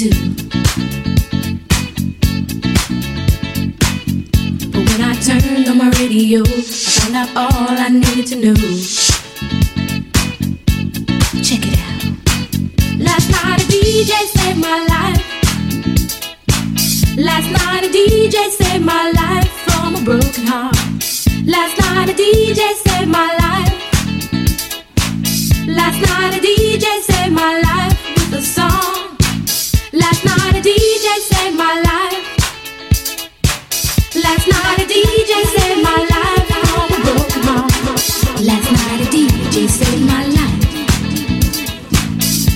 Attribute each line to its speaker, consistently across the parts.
Speaker 1: do. But when I turned on my radio, I found out all I needed to know. Check it out. Last night a DJ saved my life. Last night a DJ saved my life from a broken heart. Last night a DJ saved my life. Last night a DJ saved my life. Last night a DJ saved my life. Last night a DJ saved my life. Last night a DJ saved my life.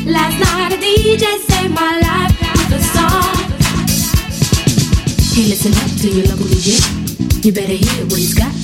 Speaker 1: Last night a DJ saved my life with a song. Hey, listen up to your local DJ. You better hear what he's got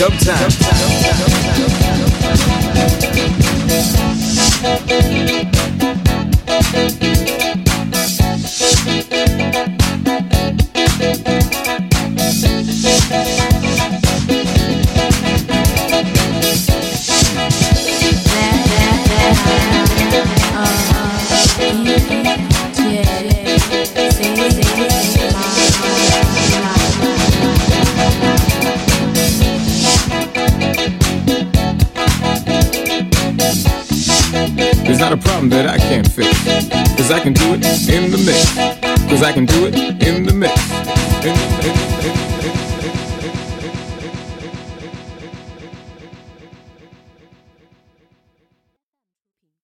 Speaker 2: Dub time. There's not a problem that I can't fix. Cause I can do it in the mix. Cause I can do it in the mix. In the,